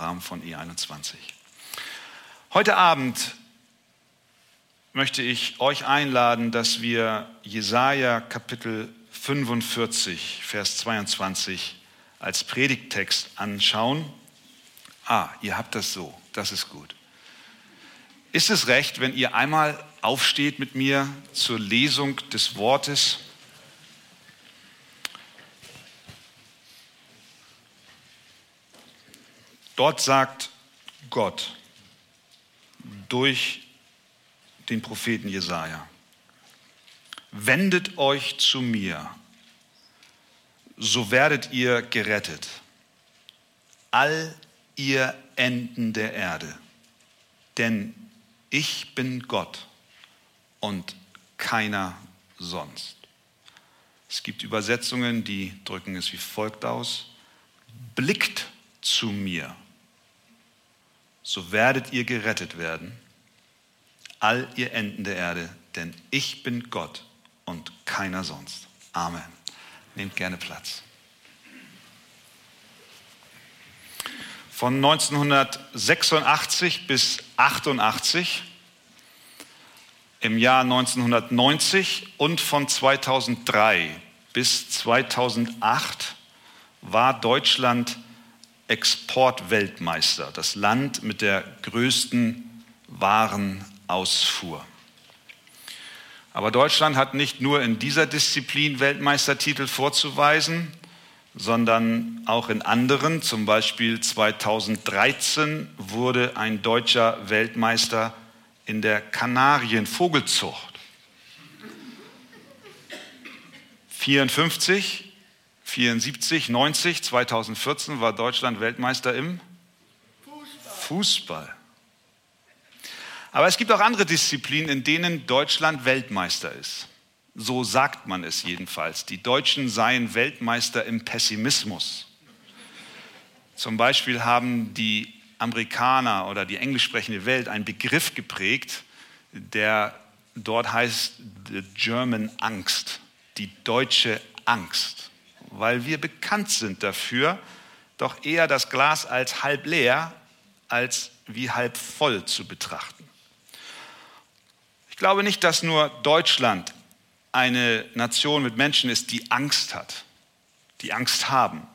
Rahmen von E21. Heute Abend möchte ich euch einladen, dass wir Jesaja Kapitel 45, Vers 22 als Predigttext anschauen. Ah, ihr habt das so, das ist gut. Ist es recht, wenn ihr einmal aufsteht mit mir zur Lesung des Wortes? Dort sagt Gott durch den Propheten Jesaja: Wendet euch zu mir, so werdet ihr gerettet. All ihr Enden der Erde. Denn ich bin Gott und keiner sonst. Es gibt Übersetzungen, die drücken es wie folgt aus. Blickt zu mir, so werdet ihr gerettet werden, all ihr Enden der Erde, denn ich bin Gott und keiner sonst. Amen. Nehmt gerne Platz. Von 1986 bis 88 im Jahr 1990 und von 2003 bis 2008 war Deutschland Exportweltmeister, das Land mit der größten Warenausfuhr. Aber Deutschland hat nicht nur in dieser Disziplin Weltmeistertitel vorzuweisen, sondern auch in anderen. Zum Beispiel 2013 wurde ein deutscher Weltmeister in der Kanarienvogelzucht. 54, 74, 90, 2014 war Deutschland Weltmeister im Fußball. Fußball. Aber es gibt auch andere Disziplinen, in denen Deutschland Weltmeister ist. So sagt man es jedenfalls. Die Deutschen seien Weltmeister im Pessimismus. Zum Beispiel haben die Amerikaner oder die englisch sprechende Welt einen Begriff geprägt, der dort heißt The German Angst, die deutsche Angst, weil wir bekannt sind dafür, doch eher das Glas als halb leer als wie halb voll zu betrachten. Ich glaube nicht, dass nur Deutschland eine Nation mit Menschen ist, die Angst hat, die Angst haben,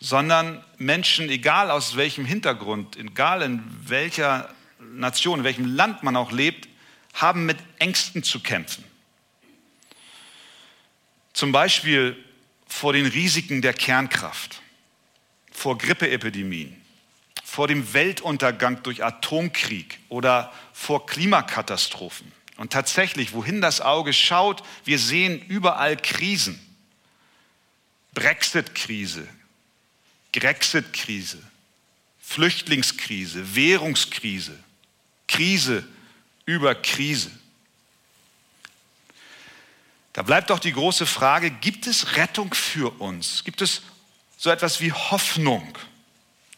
sondern Menschen, egal aus welchem Hintergrund, egal in welcher Nation, in welchem Land man auch lebt, haben mit Ängsten zu kämpfen. Zum Beispiel vor den Risiken der Kernkraft, vor Grippeepidemien, vor dem Weltuntergang durch Atomkrieg oder vor Klimakatastrophen. Und tatsächlich, wohin das Auge schaut, wir sehen überall Krisen. Brexit-Krise, Grexit-Krise, Flüchtlingskrise, Währungskrise, Krise über Krise. Da bleibt doch die große Frage, gibt es Rettung für uns? Gibt es so etwas wie Hoffnung?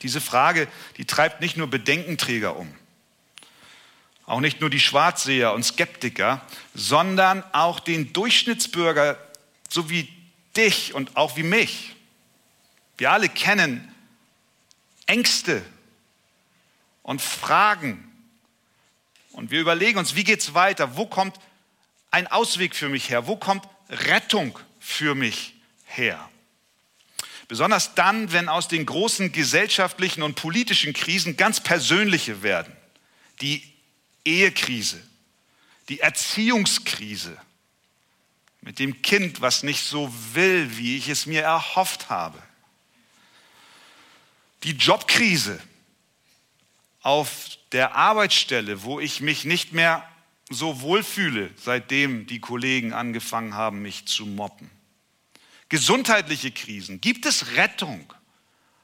Diese Frage, die treibt nicht nur Bedenkenträger um auch nicht nur die Schwarzseher und Skeptiker, sondern auch den Durchschnittsbürger, so wie dich und auch wie mich. Wir alle kennen Ängste und Fragen. Und wir überlegen uns, wie geht es weiter? Wo kommt ein Ausweg für mich her? Wo kommt Rettung für mich her? Besonders dann, wenn aus den großen gesellschaftlichen und politischen Krisen ganz persönliche werden, die Ehekrise, die Erziehungskrise mit dem Kind, was nicht so will, wie ich es mir erhofft habe, die Jobkrise auf der Arbeitsstelle, wo ich mich nicht mehr so wohlfühle, seitdem die Kollegen angefangen haben, mich zu mobben. Gesundheitliche Krisen. Gibt es Rettung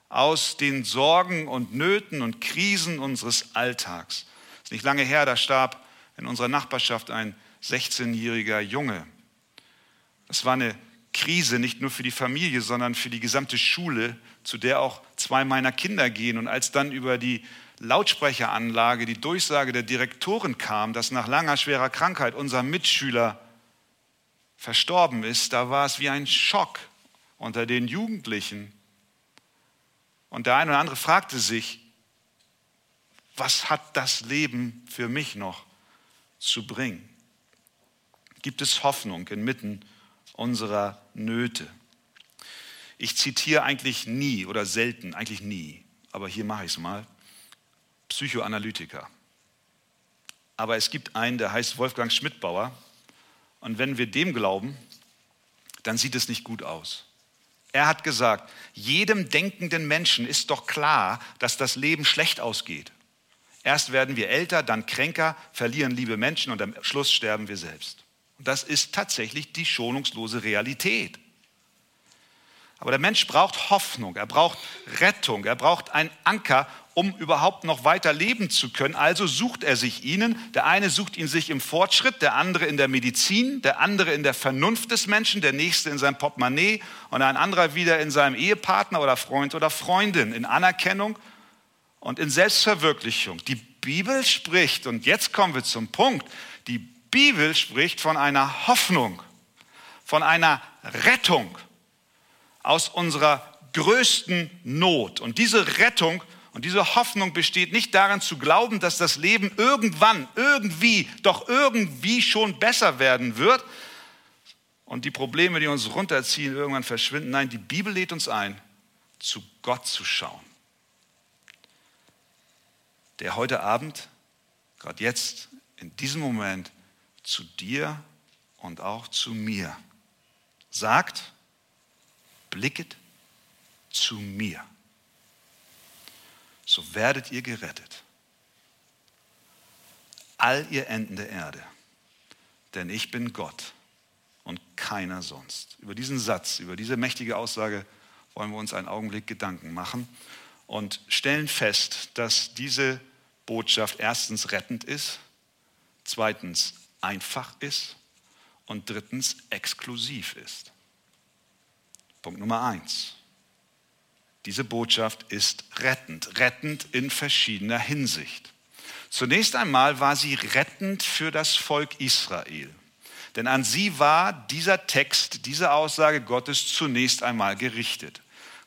aus den Sorgen und Nöten und Krisen unseres Alltags? ist nicht lange her, da starb in unserer Nachbarschaft ein 16-jähriger Junge. Das war eine Krise, nicht nur für die Familie, sondern für die gesamte Schule, zu der auch zwei meiner Kinder gehen. Und als dann über die Lautsprecheranlage die Durchsage der Direktorin kam, dass nach langer schwerer Krankheit unser Mitschüler verstorben ist, da war es wie ein Schock unter den Jugendlichen. Und der eine oder andere fragte sich, was hat das Leben für mich noch zu bringen? Gibt es Hoffnung inmitten unserer Nöte? Ich zitiere eigentlich nie oder selten, eigentlich nie, aber hier mache ich es mal, Psychoanalytiker. Aber es gibt einen, der heißt Wolfgang Schmidtbauer. Und wenn wir dem glauben, dann sieht es nicht gut aus. Er hat gesagt, jedem denkenden Menschen ist doch klar, dass das Leben schlecht ausgeht. Erst werden wir älter, dann kränker, verlieren liebe Menschen und am Schluss sterben wir selbst. Und das ist tatsächlich die schonungslose Realität. Aber der Mensch braucht Hoffnung, er braucht Rettung, er braucht einen Anker, um überhaupt noch weiter leben zu können. Also sucht er sich ihnen. Der eine sucht ihn sich im Fortschritt, der andere in der Medizin, der andere in der Vernunft des Menschen, der nächste in seinem Portemonnaie und ein anderer wieder in seinem Ehepartner oder Freund oder Freundin, in Anerkennung und in Selbstverwirklichung. Die Bibel spricht, und jetzt kommen wir zum Punkt, die Bibel spricht von einer Hoffnung, von einer Rettung aus unserer größten Not. Und diese Rettung und diese Hoffnung besteht nicht darin zu glauben, dass das Leben irgendwann, irgendwie, doch irgendwie schon besser werden wird und die Probleme, die uns runterziehen, irgendwann verschwinden. Nein, die Bibel lädt uns ein, zu Gott zu schauen. Der heute Abend, gerade jetzt, in diesem Moment, zu dir und auch zu mir sagt, blicket zu mir. So werdet ihr gerettet. All ihr Enden der Erde. Denn ich bin Gott und keiner sonst. Über diesen Satz, über diese mächtige Aussage wollen wir uns einen Augenblick Gedanken machen und stellen fest, dass diese Botschaft erstens rettend ist, zweitens einfach ist und drittens exklusiv ist. Punkt Nummer eins. Diese Botschaft ist rettend, rettend in verschiedener Hinsicht. Zunächst einmal war sie rettend für das Volk Israel. Denn an sie war dieser Text, diese Aussage Gottes zunächst einmal gerichtet.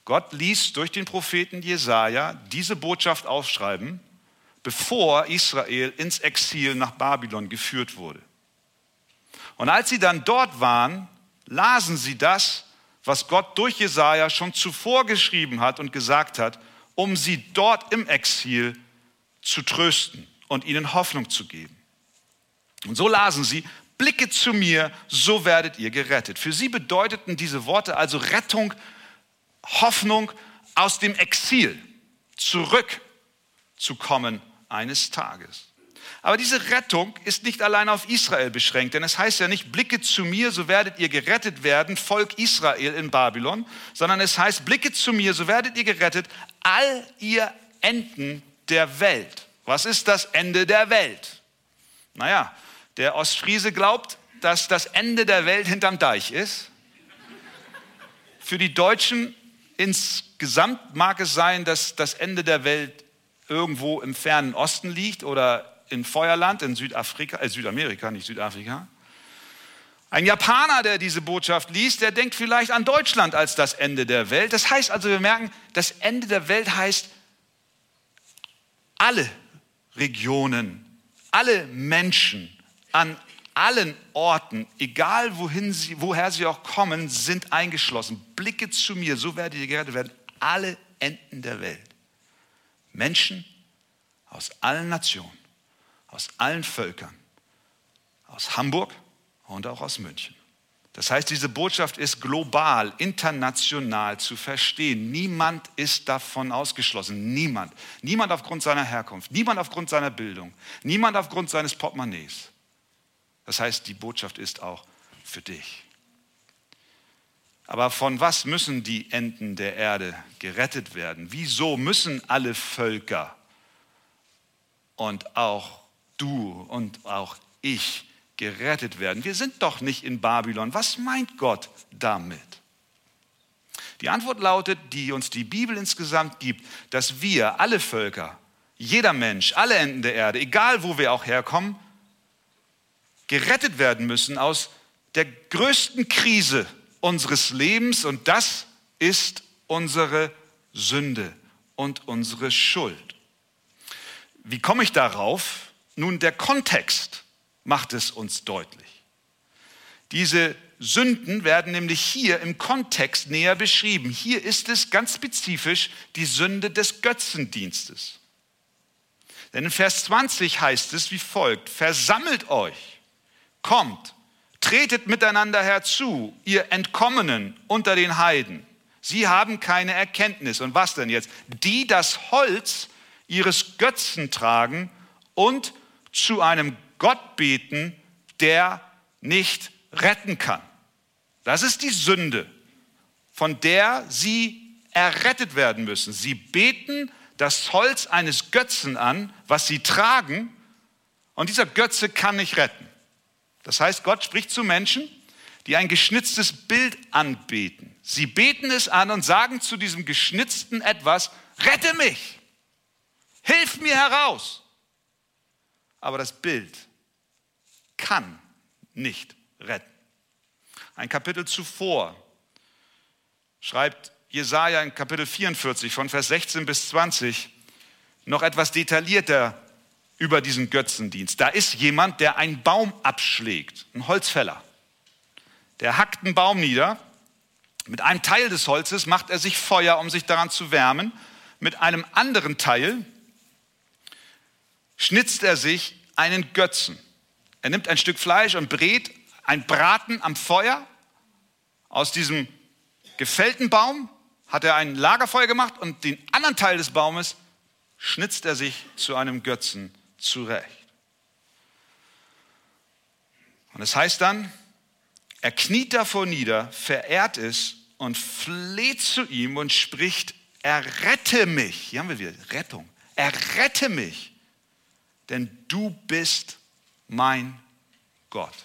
Gott ließ durch den Propheten Jesaja diese Botschaft aufschreiben, bevor Israel ins Exil nach Babylon geführt wurde. Und als sie dann dort waren, lasen sie das was Gott durch Jesaja schon zuvor geschrieben hat und gesagt hat, um sie dort im Exil zu trösten und ihnen Hoffnung zu geben. Und so lasen sie, blicke zu mir, so werdet ihr gerettet. Für sie bedeuteten diese Worte also Rettung, Hoffnung aus dem Exil zurückzukommen eines Tages. Aber diese Rettung ist nicht allein auf Israel beschränkt, denn es heißt ja nicht, blicke zu mir, so werdet ihr gerettet werden, Volk Israel in Babylon, sondern es heißt, blicke zu mir, so werdet ihr gerettet, all ihr Enden der Welt. Was ist das Ende der Welt? Naja, der Ostfriese glaubt, dass das Ende der Welt hinterm Deich ist. Für die Deutschen insgesamt mag es sein, dass das Ende der Welt irgendwo im fernen Osten liegt oder in Feuerland in Südafrika, äh Südamerika, nicht Südafrika. Ein Japaner, der diese Botschaft liest, der denkt vielleicht an Deutschland als das Ende der Welt. Das heißt also, wir merken, das Ende der Welt heißt alle Regionen, alle Menschen an allen Orten, egal wohin sie, woher sie auch kommen, sind eingeschlossen. Blicke zu mir, so werdet ihr gerettet werden. Alle Enden der Welt. Menschen aus allen Nationen aus allen Völkern, aus Hamburg und auch aus München. Das heißt, diese Botschaft ist global, international zu verstehen. Niemand ist davon ausgeschlossen. Niemand. Niemand aufgrund seiner Herkunft, niemand aufgrund seiner Bildung, niemand aufgrund seines Portemonnaies. Das heißt, die Botschaft ist auch für dich. Aber von was müssen die Enden der Erde gerettet werden? Wieso müssen alle Völker und auch du und auch ich gerettet werden. Wir sind doch nicht in Babylon. Was meint Gott damit? Die Antwort lautet, die uns die Bibel insgesamt gibt, dass wir, alle Völker, jeder Mensch, alle Enden der Erde, egal wo wir auch herkommen, gerettet werden müssen aus der größten Krise unseres Lebens und das ist unsere Sünde, und unsere Schuld. Wie komme ich darauf? Nun, der Kontext macht es uns deutlich. Diese Sünden werden nämlich hier im Kontext näher beschrieben. Hier ist es ganz spezifisch die Sünde des Götzendienstes. Denn in Vers 20 heißt es wie folgt, versammelt euch, kommt, tretet miteinander herzu, ihr Entkommenen unter den Heiden. Sie haben keine Erkenntnis. Und was denn jetzt? Die das Holz ihres Götzen tragen und zu einem Gott beten, der nicht retten kann. Das ist die Sünde, von der sie errettet werden müssen. Sie beten das Holz eines Götzen an, was sie tragen, und dieser Götze kann nicht retten. Das heißt, Gott spricht zu Menschen, die ein geschnitztes Bild anbeten. Sie beten es an und sagen zu diesem geschnitzten etwas, rette mich, hilf mir heraus. Aber das Bild kann nicht retten. Ein Kapitel zuvor schreibt Jesaja in Kapitel 44 von Vers 16 bis 20 noch etwas detaillierter über diesen Götzendienst. Da ist jemand, der einen Baum abschlägt, ein Holzfäller. Der hackt einen Baum nieder. Mit einem Teil des Holzes macht er sich Feuer, um sich daran zu wärmen. Mit einem anderen Teil schnitzt er sich einen Götzen. Er nimmt ein Stück Fleisch und brät ein Braten am Feuer. Aus diesem gefällten Baum hat er ein Lagerfeuer gemacht und den anderen Teil des Baumes schnitzt er sich zu einem Götzen zurecht. Und es heißt dann, er kniet davor nieder, verehrt es und fleht zu ihm und spricht, errette mich. Hier haben wir wieder Rettung. Errette mich, denn du bist mein Gott.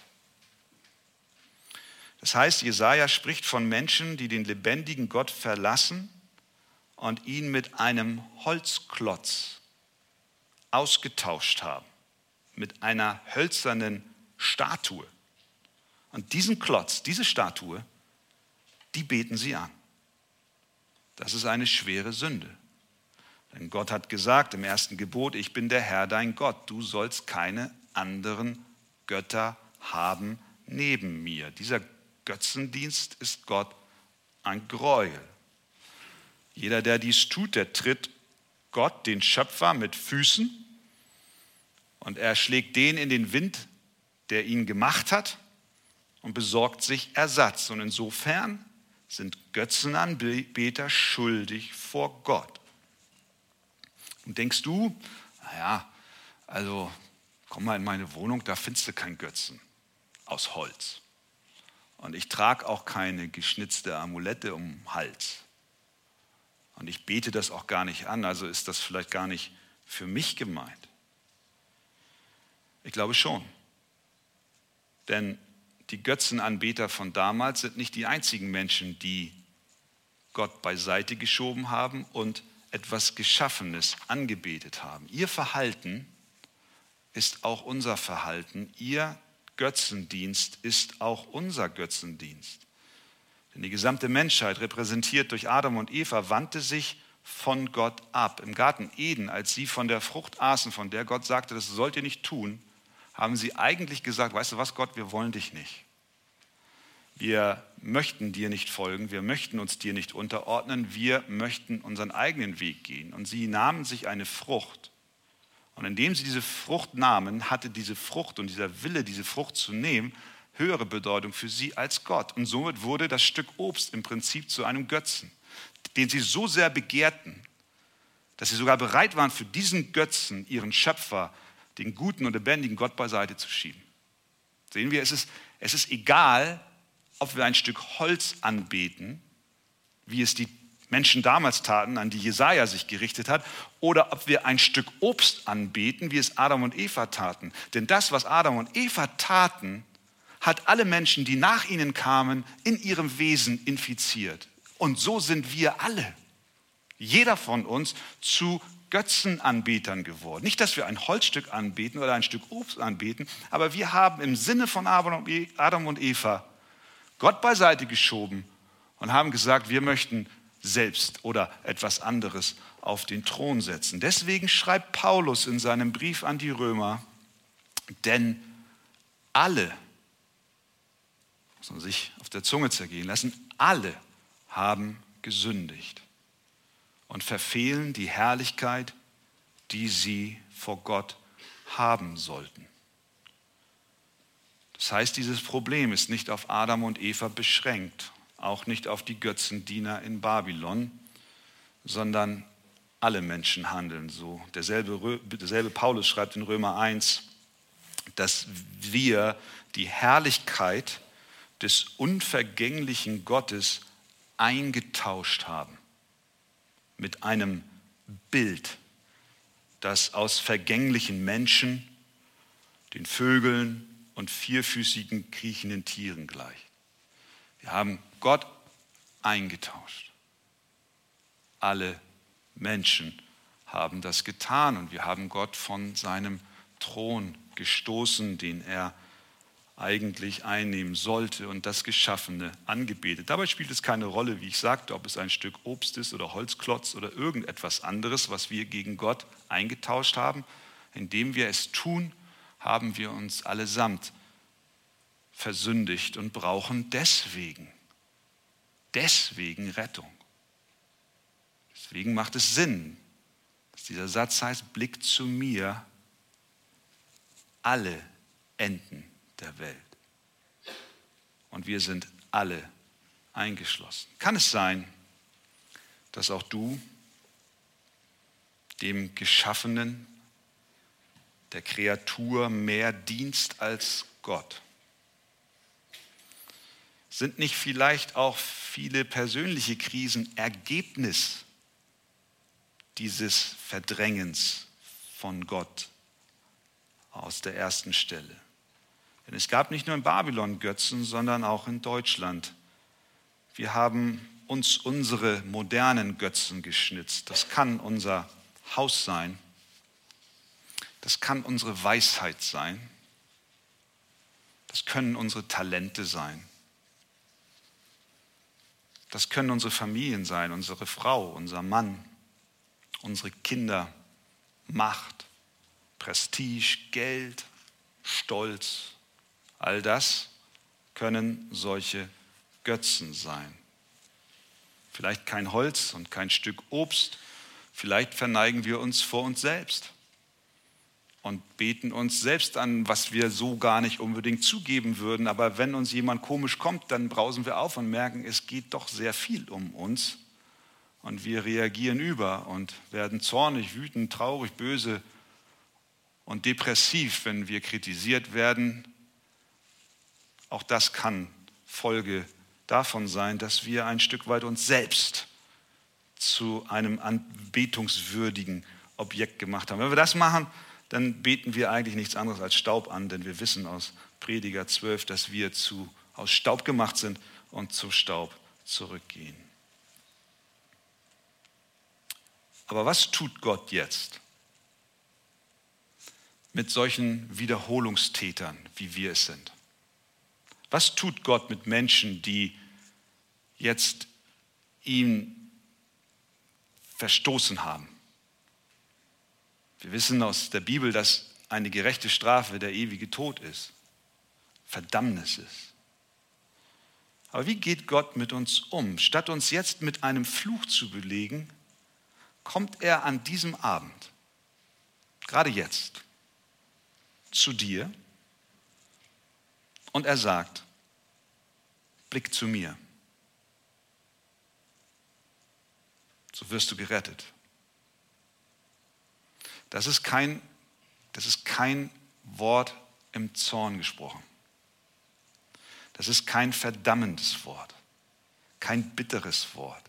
Das heißt, Jesaja spricht von Menschen, die den lebendigen Gott verlassen und ihn mit einem Holzklotz ausgetauscht haben mit einer hölzernen Statue. Und diesen Klotz, diese Statue, die beten sie an. Das ist eine schwere Sünde. Denn Gott hat gesagt im ersten Gebot, ich bin der Herr dein Gott, du sollst keine anderen Götter haben neben mir. Dieser Götzendienst ist Gott ein Gräuel. Jeder, der dies tut, der tritt Gott, den Schöpfer, mit Füßen und er schlägt den in den Wind, der ihn gemacht hat und besorgt sich Ersatz. Und insofern sind Götzenanbeter schuldig vor Gott. Und denkst du, naja, also komm mal in meine Wohnung, da findest du keinen Götzen aus Holz. Und ich trage auch keine geschnitzte Amulette um den Hals. Und ich bete das auch gar nicht an, also ist das vielleicht gar nicht für mich gemeint. Ich glaube schon. Denn die Götzenanbeter von damals sind nicht die einzigen Menschen, die Gott beiseite geschoben haben und etwas Geschaffenes angebetet haben. Ihr Verhalten ist auch unser Verhalten. Ihr Götzendienst ist auch unser Götzendienst. Denn die gesamte Menschheit, repräsentiert durch Adam und Eva, wandte sich von Gott ab. Im Garten Eden, als sie von der Frucht aßen, von der Gott sagte, das sollt ihr nicht tun, haben sie eigentlich gesagt, weißt du was, Gott, wir wollen dich nicht. Wir möchten dir nicht folgen, wir möchten uns dir nicht unterordnen, wir möchten unseren eigenen Weg gehen. Und sie nahmen sich eine Frucht. Und indem sie diese Frucht nahmen, hatte diese Frucht und dieser Wille, diese Frucht zu nehmen, höhere Bedeutung für sie als Gott. Und somit wurde das Stück Obst im Prinzip zu einem Götzen, den sie so sehr begehrten, dass sie sogar bereit waren, für diesen Götzen ihren Schöpfer den guten und lebendigen Gott beiseite zu schieben. Sehen wir, es ist, es ist egal, ob wir ein Stück Holz anbeten, wie es die Menschen damals taten, an die Jesaja sich gerichtet hat, oder ob wir ein Stück Obst anbeten, wie es Adam und Eva taten. Denn das, was Adam und Eva taten, hat alle Menschen, die nach ihnen kamen, in ihrem Wesen infiziert. Und so sind wir alle, jeder von uns, zu Götzenanbetern geworden. Nicht, dass wir ein Holzstück anbeten oder ein Stück Obst anbeten, aber wir haben im Sinne von Adam und Eva Gott beiseite geschoben und haben gesagt, wir möchten selbst oder etwas anderes auf den Thron setzen. Deswegen schreibt Paulus in seinem Brief an die Römer, denn alle, muss man sich auf der Zunge zergehen lassen, alle haben gesündigt und verfehlen die Herrlichkeit, die sie vor Gott haben sollten. Das heißt, dieses Problem ist nicht auf Adam und Eva beschränkt, auch nicht auf die Götzendiener in Babylon, sondern alle Menschen handeln so. Derselbe, derselbe Paulus schreibt in Römer 1, dass wir die Herrlichkeit des unvergänglichen Gottes eingetauscht haben mit einem Bild, das aus vergänglichen Menschen, den Vögeln und vierfüßigen kriechenden Tieren gleicht. Wir haben Gott eingetauscht. Alle Menschen haben das getan und wir haben Gott von seinem Thron gestoßen, den er eigentlich einnehmen sollte und das Geschaffene angebetet. Dabei spielt es keine Rolle, wie ich sagte, ob es ein Stück Obst ist oder Holzklotz oder irgendetwas anderes, was wir gegen Gott eingetauscht haben. Indem wir es tun, haben wir uns allesamt versündigt und brauchen deswegen, deswegen Rettung. Deswegen macht es Sinn, dass dieser Satz heißt, Blick zu mir, alle Enden der Welt. Und wir sind alle eingeschlossen. Kann es sein, dass auch du dem Geschaffenen, der Kreatur mehr dienst als Gott? Sind nicht vielleicht auch viele persönliche Krisen Ergebnis dieses Verdrängens von Gott aus der ersten Stelle? Denn es gab nicht nur in Babylon Götzen, sondern auch in Deutschland. Wir haben uns unsere modernen Götzen geschnitzt. Das kann unser Haus sein. Das kann unsere Weisheit sein. Das können unsere Talente sein. Das können unsere Familien sein, unsere Frau, unser Mann, unsere Kinder, Macht, Prestige, Geld, Stolz, All das können solche Götzen sein. Vielleicht kein Holz und kein Stück Obst, vielleicht verneigen wir uns vor uns selbst und beten uns selbst an, was wir so gar nicht unbedingt zugeben würden. Aber wenn uns jemand komisch kommt, dann brausen wir auf und merken, es geht doch sehr viel um uns. Und wir reagieren über und werden zornig, wütend, traurig, böse und depressiv, wenn wir kritisiert werden auch das kann Folge davon sein, dass wir ein Stück weit uns selbst zu einem anbetungswürdigen Objekt gemacht haben. Wenn wir das machen, dann beten wir eigentlich nichts anderes als Staub an, denn wir wissen aus Prediger 12, dass wir zu, aus Staub gemacht sind und zu Staub zurückgehen. Aber was tut Gott jetzt mit solchen Wiederholungstätern, wie wir es sind? Was tut Gott mit Menschen, die jetzt ihn verstoßen haben? Wir wissen aus der Bibel, dass eine gerechte Strafe der ewige Tod ist, Verdammnis ist. Aber wie geht Gott mit uns um? Statt uns jetzt mit einem Fluch zu belegen, kommt er an diesem Abend, gerade jetzt, zu dir und er sagt, Blick zu mir. So wirst du gerettet. Das ist kein, das ist kein Wort im Zorn gesprochen. Das ist kein verdammendes Wort, kein bitteres Wort.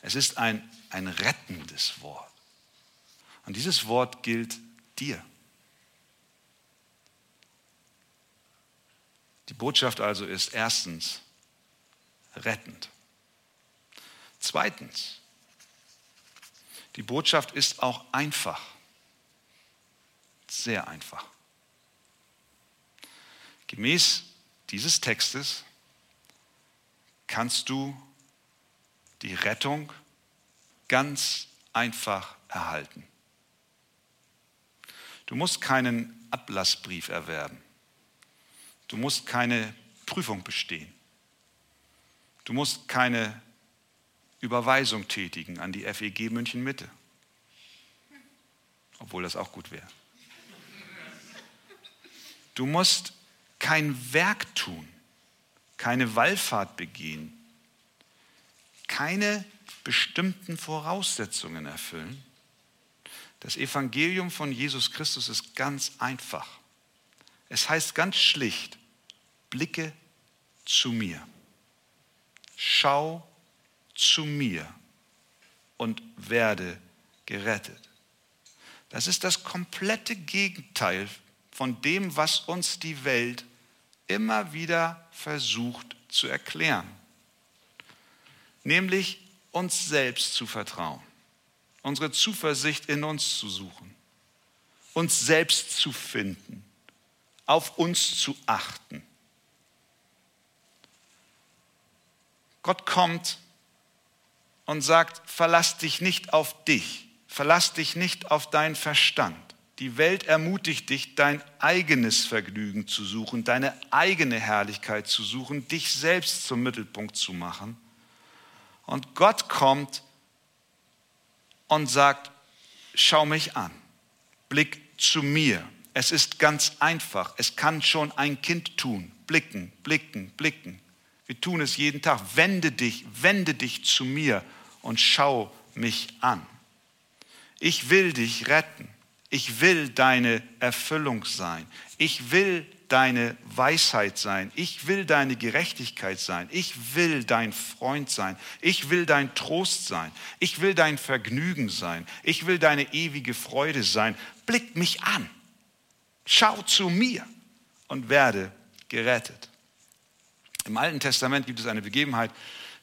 Es ist ein, ein rettendes Wort. Und dieses Wort gilt dir. Die Botschaft also ist erstens rettend. Zweitens, die Botschaft ist auch einfach. Sehr einfach. Gemäß dieses Textes kannst du die Rettung ganz einfach erhalten. Du musst keinen Ablassbrief erwerben. Du musst keine Prüfung bestehen. Du musst keine Überweisung tätigen an die FEG München Mitte. Obwohl das auch gut wäre. Du musst kein Werk tun, keine Wallfahrt begehen, keine bestimmten Voraussetzungen erfüllen. Das Evangelium von Jesus Christus ist ganz einfach. Es heißt ganz schlicht, blicke zu mir. Schau zu mir und werde gerettet. Das ist das komplette Gegenteil von dem, was uns die Welt immer wieder versucht zu erklären. Nämlich uns selbst zu vertrauen, unsere Zuversicht in uns zu suchen, uns selbst zu finden, auf uns zu achten. Gott kommt und sagt, verlass dich nicht auf dich, verlass dich nicht auf deinen Verstand. Die Welt ermutigt dich, dein eigenes Vergnügen zu suchen, deine eigene Herrlichkeit zu suchen, dich selbst zum Mittelpunkt zu machen. Und Gott kommt und sagt, schau mich an, blick zu mir. Es ist ganz einfach, es kann schon ein Kind tun. Blicken, blicken, blicken. Wir tun es jeden Tag. Wende dich, wende dich zu mir und schau mich an. Ich will dich retten. Ich will deine Erfüllung sein. Ich will deine Weisheit sein. Ich will deine Gerechtigkeit sein. Ich will dein Freund sein. Ich will dein Trost sein. Ich will dein Vergnügen sein. Ich will deine ewige Freude sein. Blick mich an. Schau zu mir und werde gerettet. Im Alten Testament gibt es eine Begebenheit,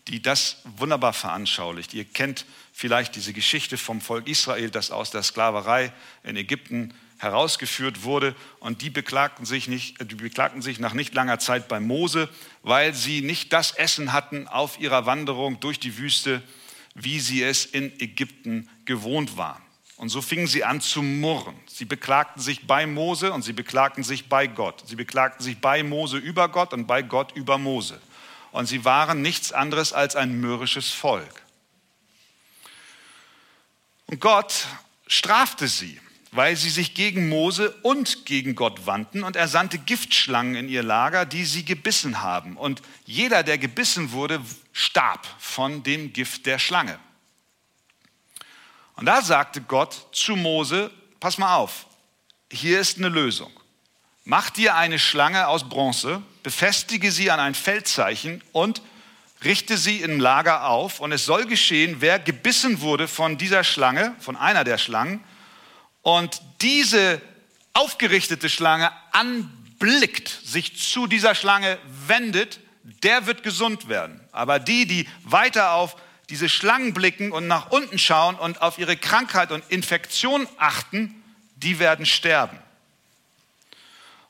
die das wunderbar veranschaulicht. Ihr kennt vielleicht diese Geschichte vom Volk Israel, das aus der Sklaverei in Ägypten herausgeführt wurde. Und die beklagten sich, nicht, die beklagten sich nach nicht langer Zeit bei Mose, weil sie nicht das Essen hatten auf ihrer Wanderung durch die Wüste, wie sie es in Ägypten gewohnt waren. Und so fingen sie an zu murren. Sie beklagten sich bei Mose und sie beklagten sich bei Gott. Sie beklagten sich bei Mose über Gott und bei Gott über Mose. Und sie waren nichts anderes als ein mürrisches Volk. Und Gott strafte sie, weil sie sich gegen Mose und gegen Gott wandten und er sandte Giftschlangen in ihr Lager, die sie gebissen haben. Und jeder, der gebissen wurde, starb von dem Gift der Schlange. Und da sagte Gott zu Mose, pass mal auf, hier ist eine Lösung. Mach dir eine Schlange aus Bronze, befestige sie an ein Feldzeichen und richte sie im Lager auf. Und es soll geschehen, wer gebissen wurde von dieser Schlange, von einer der Schlangen, und diese aufgerichtete Schlange anblickt, sich zu dieser Schlange wendet, der wird gesund werden. Aber die, die weiter auf diese Schlangen blicken und nach unten schauen und auf ihre Krankheit und Infektion achten, die werden sterben.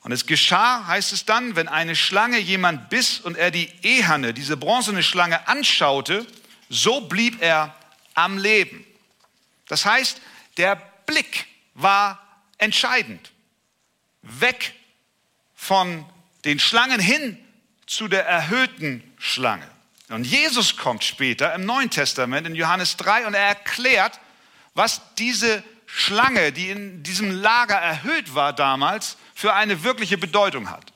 Und es geschah, heißt es dann, wenn eine Schlange jemand biss und er die Eherne, diese bronzene Schlange anschaute, so blieb er am Leben. Das heißt, der Blick war entscheidend. Weg von den Schlangen hin zu der erhöhten Schlange. Und Jesus kommt später im Neuen Testament in Johannes 3 und er erklärt, was diese Schlange, die in diesem Lager erhöht war damals, für eine wirkliche Bedeutung hat.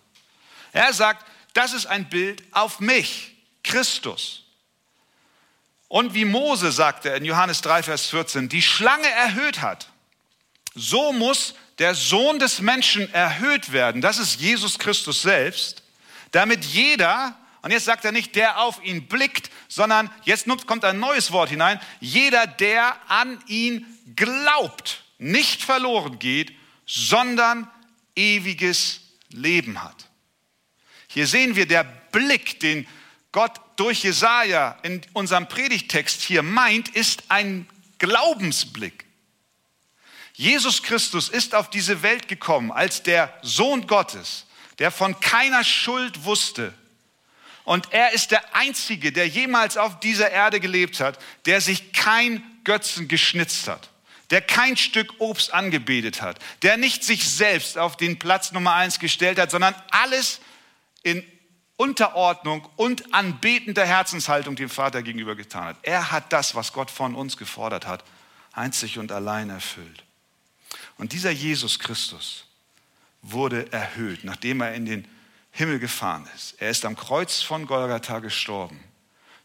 Er sagt, das ist ein Bild auf mich, Christus. Und wie Mose sagte in Johannes 3, Vers 14, die Schlange erhöht hat, so muss der Sohn des Menschen erhöht werden. Das ist Jesus Christus selbst, damit jeder, und jetzt sagt er nicht, der auf ihn blickt, sondern jetzt kommt ein neues Wort hinein. Jeder, der an ihn glaubt, nicht verloren geht, sondern ewiges Leben hat. Hier sehen wir der Blick, den Gott durch Jesaja in unserem Predigtext hier meint, ist ein Glaubensblick. Jesus Christus ist auf diese Welt gekommen als der Sohn Gottes, der von keiner Schuld wusste, Und er ist der Einzige, der jemals auf dieser Erde gelebt hat, der sich kein Götzen geschnitzt hat, der kein Stück Obst angebetet hat, der nicht sich selbst auf den Platz Nummer eins gestellt hat, sondern alles in Unterordnung und anbetender Herzenshaltung dem Vater gegenüber getan hat. Er hat das, was Gott von uns gefordert hat, einzig und allein erfüllt. Und dieser Jesus Christus wurde erhöht, nachdem er in den Himmel gefahren ist. Er ist am Kreuz von Golgatha gestorben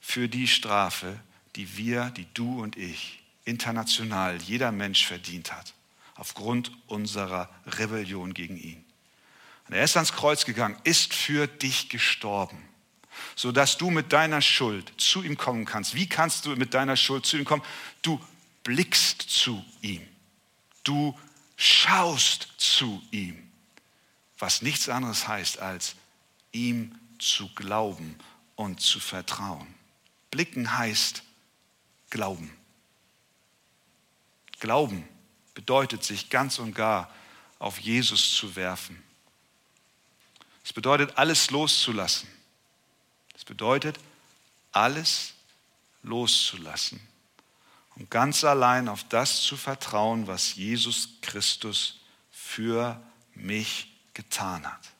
für die Strafe, die wir, die du und ich, international, jeder Mensch verdient hat, aufgrund unserer Rebellion gegen ihn. Und er ist ans Kreuz gegangen, ist für dich gestorben, sodass du mit deiner Schuld zu ihm kommen kannst. Wie kannst du mit deiner Schuld zu ihm kommen? Du blickst zu ihm. Du schaust zu ihm was nichts anderes heißt, als ihm zu glauben und zu vertrauen. Blicken heißt Glauben. Glauben bedeutet, sich ganz und gar auf Jesus zu werfen. Es bedeutet, alles loszulassen. Es bedeutet, alles loszulassen und ganz allein auf das zu vertrauen, was Jesus Christus für mich getan hat.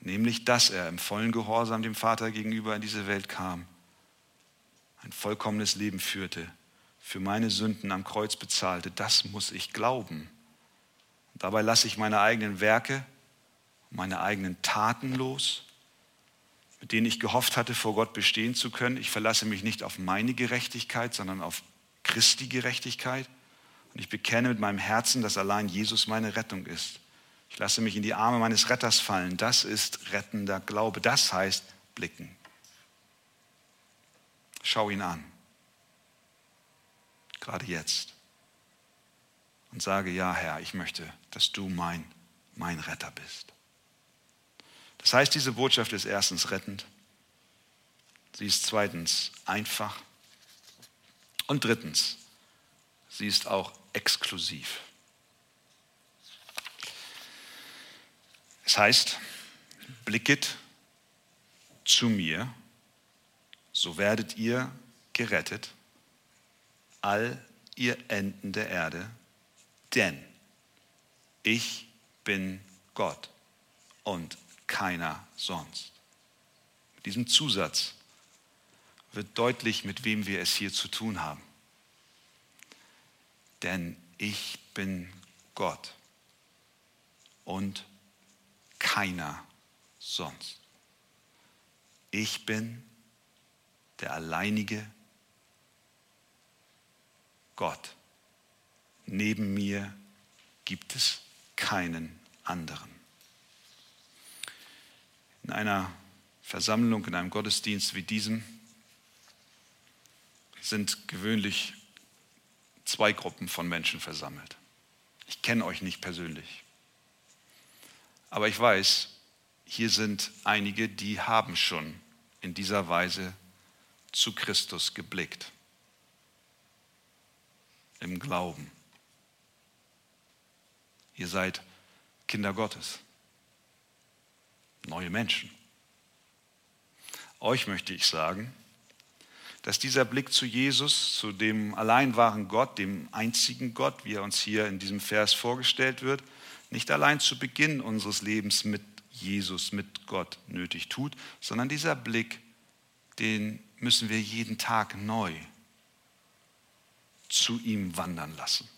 Nämlich, dass er im vollen Gehorsam dem Vater gegenüber in diese Welt kam, ein vollkommenes Leben führte, für meine Sünden am Kreuz bezahlte. Das muss ich glauben. Und dabei lasse ich meine eigenen Werke, meine eigenen Taten los, mit denen ich gehofft hatte, vor Gott bestehen zu können. Ich verlasse mich nicht auf meine Gerechtigkeit, sondern auf Christi Gerechtigkeit. Und ich bekenne mit meinem Herzen, dass allein Jesus meine Rettung ist. Ich lasse mich in die Arme meines Retters fallen. Das ist rettender Glaube. Das heißt blicken. Schau ihn an. Gerade jetzt. Und sage, ja Herr, ich möchte, dass du mein, mein Retter bist. Das heißt, diese Botschaft ist erstens rettend. Sie ist zweitens einfach. Und drittens, sie ist auch exklusiv. Es heißt, blicket zu mir, so werdet ihr gerettet, all ihr Enden der Erde, denn ich bin Gott und keiner sonst. Mit diesem Zusatz wird deutlich, mit wem wir es hier zu tun haben. Denn ich bin Gott und keiner sonst. Ich bin der alleinige Gott. Neben mir gibt es keinen anderen. In einer Versammlung, in einem Gottesdienst wie diesem sind gewöhnlich zwei Gruppen von Menschen versammelt. Ich kenne euch nicht persönlich. Aber ich weiß, hier sind einige, die haben schon in dieser Weise zu Christus geblickt. Im Glauben. Ihr seid Kinder Gottes. Neue Menschen. Euch möchte ich sagen, dass dieser Blick zu Jesus, zu dem allein wahren Gott, dem einzigen Gott, wie er uns hier in diesem Vers vorgestellt wird, nicht allein zu Beginn unseres Lebens mit Jesus, mit Gott nötig tut, sondern dieser Blick, den müssen wir jeden Tag neu zu ihm wandern lassen.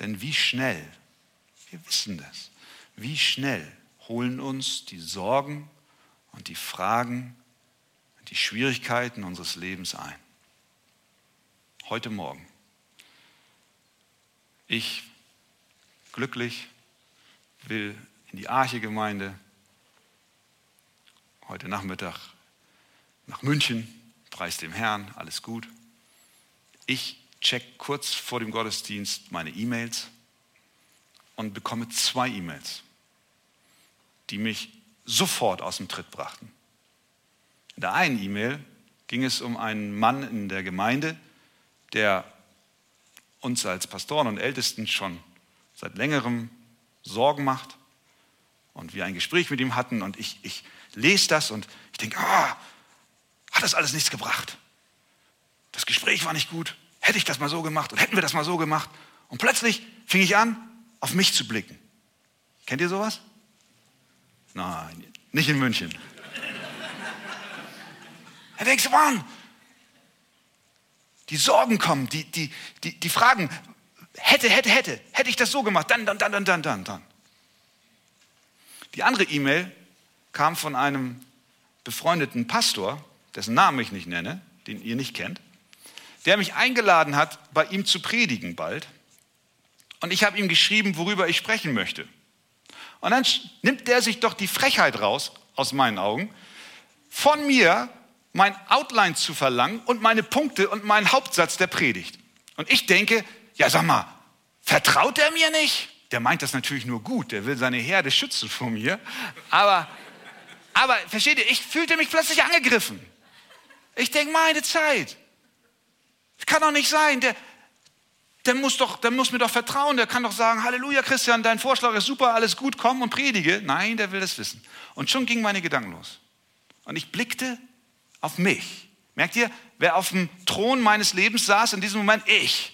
Denn wie schnell, wir wissen das, wie schnell holen uns die Sorgen und die Fragen und die Schwierigkeiten unseres Lebens ein. Heute Morgen. Ich glücklich, will in die Arche-Gemeinde heute Nachmittag nach München, preis dem Herrn, alles gut. Ich check kurz vor dem Gottesdienst meine E-Mails und bekomme zwei E-Mails, die mich sofort aus dem Tritt brachten. In der einen E-Mail ging es um einen Mann in der Gemeinde, der uns als Pastoren und Ältesten schon seit längerem Sorgen macht und wir ein Gespräch mit ihm hatten und ich, ich lese das und ich denke, ah, hat das alles nichts gebracht. Das Gespräch war nicht gut. Hätte ich das mal so gemacht und hätten wir das mal so gemacht. Und plötzlich fing ich an, auf mich zu blicken. Kennt ihr sowas? Nein, nicht in München. Da denkst Mann, die Sorgen kommen, die, die, die, die Fragen, hätte, hätte, hätte, hätte ich das so gemacht, dann, dann, dann, dann, dann, dann, dann. Die andere E-Mail kam von einem befreundeten Pastor, dessen Namen ich nicht nenne, den ihr nicht kennt, der mich eingeladen hat, bei ihm zu predigen bald. Und ich habe ihm geschrieben, worüber ich sprechen möchte. Und dann nimmt der sich doch die Frechheit raus, aus meinen Augen, von mir mein Outline zu verlangen und meine Punkte und meinen Hauptsatz der Predigt. Und ich denke, ja sag mal, vertraut er mir nicht? Der meint das natürlich nur gut, der will seine Herde schützen vor mir. Aber, aber versteht ihr, ich fühlte mich plötzlich angegriffen. Ich denke, meine Zeit. Das kann doch nicht sein. Der, der, muss doch, der muss mir doch vertrauen. Der kann doch sagen, Halleluja, Christian, dein Vorschlag ist super, alles gut, komm und predige. Nein, der will das wissen. Und schon gingen meine Gedanken los. Und ich blickte auf mich. Merkt ihr, wer auf dem Thron meines Lebens saß in diesem Moment? Ich.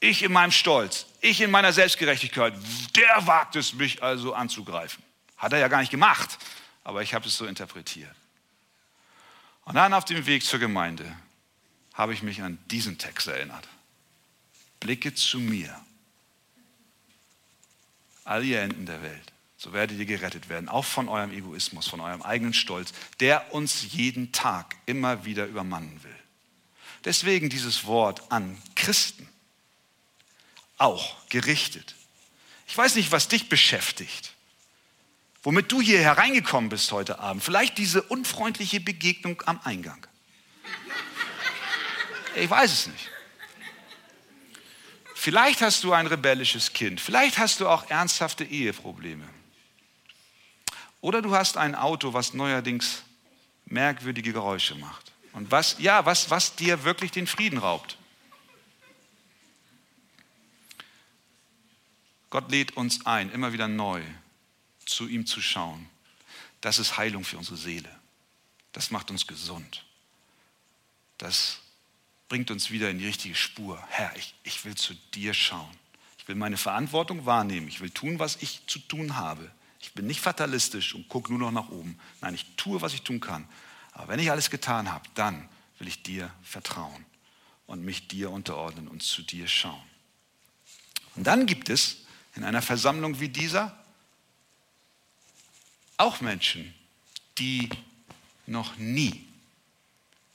Ich in meinem Stolz, ich in meiner Selbstgerechtigkeit. Der wagt es, mich also anzugreifen. Hat er ja gar nicht gemacht, aber ich habe es so interpretiert. Und dann auf dem Weg zur Gemeinde habe ich mich an diesen Text erinnert. Blicke zu mir, all ihr Enden der Welt so werdet ihr gerettet werden, auch von eurem Egoismus, von eurem eigenen Stolz, der uns jeden Tag immer wieder übermannen will. Deswegen dieses Wort an Christen, auch gerichtet. Ich weiß nicht, was dich beschäftigt, womit du hier hereingekommen bist heute Abend. Vielleicht diese unfreundliche Begegnung am Eingang. Ich weiß es nicht. Vielleicht hast du ein rebellisches Kind. Vielleicht hast du auch ernsthafte Eheprobleme. Oder du hast ein Auto, was neuerdings merkwürdige Geräusche macht. Und was, ja, was, was dir wirklich den Frieden raubt. Gott lädt uns ein, immer wieder neu zu ihm zu schauen. Das ist Heilung für unsere Seele. Das macht uns gesund. Das bringt uns wieder in die richtige Spur. Herr, ich, ich will zu dir schauen. Ich will meine Verantwortung wahrnehmen. Ich will tun, was ich zu tun habe. Ich bin nicht fatalistisch und gucke nur noch nach oben. Nein, ich tue, was ich tun kann. Aber wenn ich alles getan habe, dann will ich dir vertrauen und mich dir unterordnen und zu dir schauen. Und dann gibt es in einer Versammlung wie dieser auch Menschen, die noch nie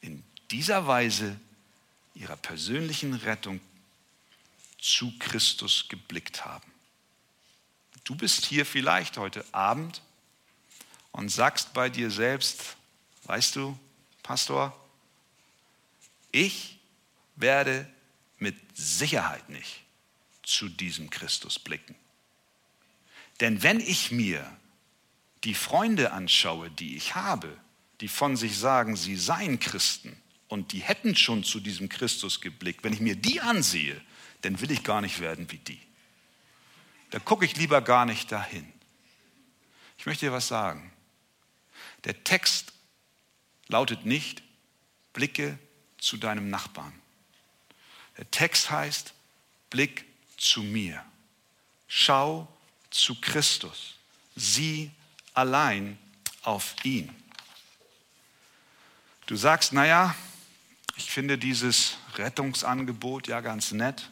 in dieser Weise ihrer persönlichen Rettung zu Christus geblickt haben. Du bist hier vielleicht heute Abend und sagst bei dir selbst, weißt du, Pastor, ich werde mit Sicherheit nicht zu diesem Christus blicken. Denn wenn ich mir die Freunde anschaue, die ich habe, die von sich sagen, sie seien Christen und die hätten schon zu diesem Christus geblickt, wenn ich mir die ansehe, dann will ich gar nicht werden wie die da gucke ich lieber gar nicht dahin. Ich möchte dir was sagen. Der Text lautet nicht, blicke zu deinem Nachbarn. Der Text heißt, blick zu mir. Schau zu Christus. Sieh allein auf ihn. Du sagst, naja, ich finde dieses Rettungsangebot ja ganz nett.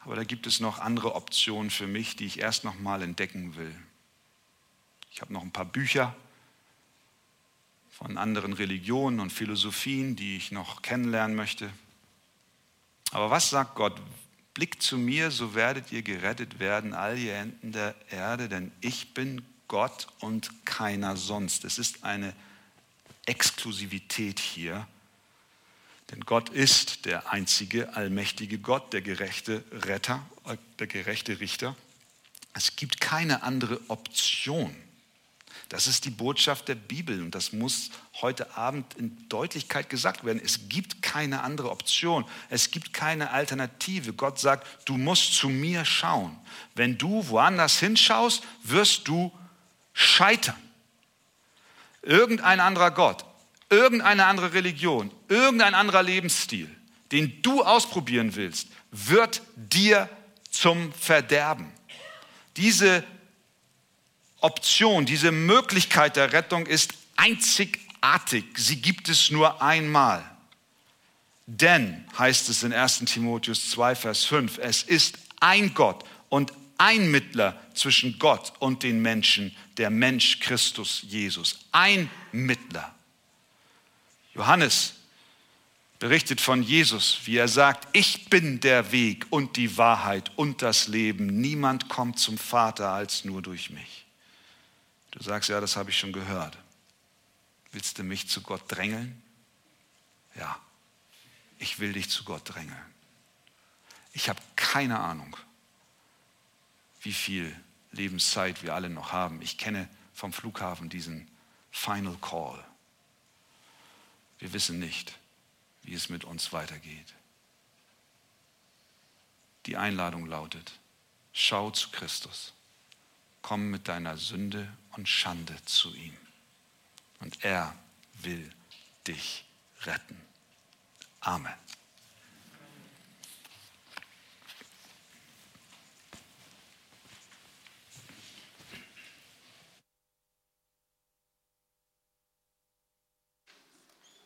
Aber da gibt es noch andere Optionen für mich, die ich erst noch mal entdecken will. Ich habe noch ein paar Bücher von anderen Religionen und Philosophien, die ich noch kennenlernen möchte. Aber was sagt Gott? Blickt zu mir, so werdet ihr gerettet werden, all ihr Enden der Erde, denn ich bin Gott und keiner sonst. Es ist eine Exklusivität hier denn Gott ist der einzige allmächtige Gott, der gerechte Retter, der gerechte Richter. Es gibt keine andere Option. Das ist die Botschaft der Bibel und das muss heute Abend in Deutlichkeit gesagt werden. Es gibt keine andere Option. Es gibt keine Alternative. Gott sagt, du musst zu mir schauen. Wenn du woanders hinschaust, wirst du scheitern. Irgendein anderer Gott, irgendeine andere Religion, irgendein anderer Lebensstil, den du ausprobieren willst, wird dir zum Verderben. Diese Option, diese Möglichkeit der Rettung ist einzigartig. Sie gibt es nur einmal. Denn, heißt es in 1 Timotheus 2, Vers 5, es ist ein Gott und ein Mittler zwischen Gott und den Menschen, der Mensch Christus Jesus. Ein Mittler. Johannes berichtet von Jesus, wie er sagt, ich bin der Weg und die Wahrheit und das Leben. Niemand kommt zum Vater als nur durch mich. Du sagst, ja, das habe ich schon gehört. Willst du mich zu Gott drängeln? Ja, ich will dich zu Gott drängeln. Ich habe keine Ahnung, wie viel Lebenszeit wir alle noch haben. Ich kenne vom Flughafen diesen Final Call. Wir wissen nicht, wie es mit uns weitergeht. Die Einladung lautet, schau zu Christus, komm mit deiner Sünde und Schande zu ihm. Und er will dich retten. Amen.